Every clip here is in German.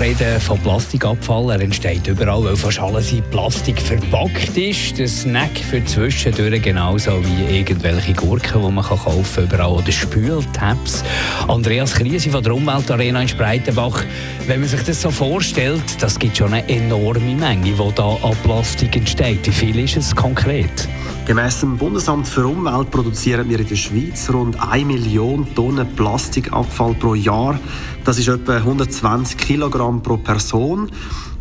reden von Plastikabfall. Er entsteht überall, weil fast alles in Plastik verpackt ist. Der Snack für zwischendurch genauso wie irgendwelche Gurken, die man kaufen kann, überall. Oder Spültabs. Andreas Krise von der Umweltarena in Spreitenbach. Wenn man sich das so vorstellt, das gibt schon eine enorme Menge, die da an Plastik entsteht. Wie viel ist es konkret? Gemäss dem Bundesamt für Umwelt produzieren wir in der Schweiz rund 1 Million Tonnen Plastikabfall pro Jahr. Das ist etwa 120 Kilogramm pro Person.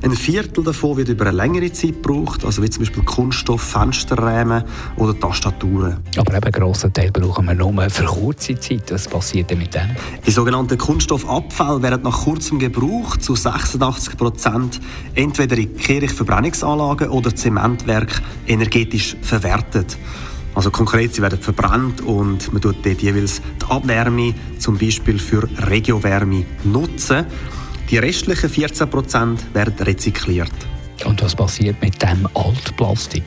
Ein Viertel davon wird über eine längere Zeit gebraucht, also wie zum Beispiel Kunststoff, Fensterräume oder Tastaturen. Aber eben einen grossen Teil brauchen wir nur für kurze Zeit. Was passiert denn mit dem? Die sogenannten Kunststoffabfälle werden nach kurzem Gebrauch zu 86 Prozent entweder in Kirchverbrennungsanlagen oder Zementwerk energetisch verwertet. Also konkret, sie werden verbrannt und man tut dort jeweils die Abwärme zum Beispiel für Regiowärme nutzen. Die restlichen 14% werden rezykliert. Und was passiert mit dem Altplastik?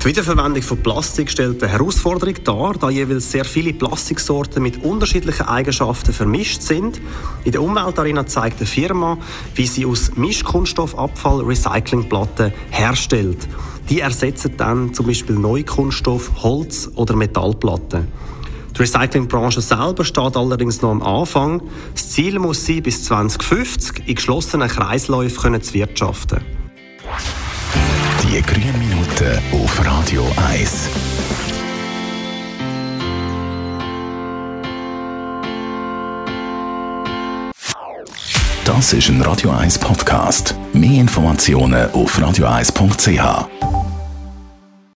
Die Wiederverwendung von Plastik stellt eine Herausforderung dar, da jeweils sehr viele Plastiksorten mit unterschiedlichen Eigenschaften vermischt sind. In der Umweltarena zeigt eine Firma, wie sie aus Mischkunststoffabfall Recyclingplatten herstellt. Die ersetzen dann zum Beispiel Neukunststoff, Holz oder Metallplatten. Die Recyclingbranche selber steht allerdings noch am Anfang. Das Ziel muss sein, bis 2050 in geschlossenen Kreisläufen zu wirtschaften. Die grünen Minuten auf Radio 1. Das ist ein Radio 1 Podcast. Mehr Informationen auf radio1.ch.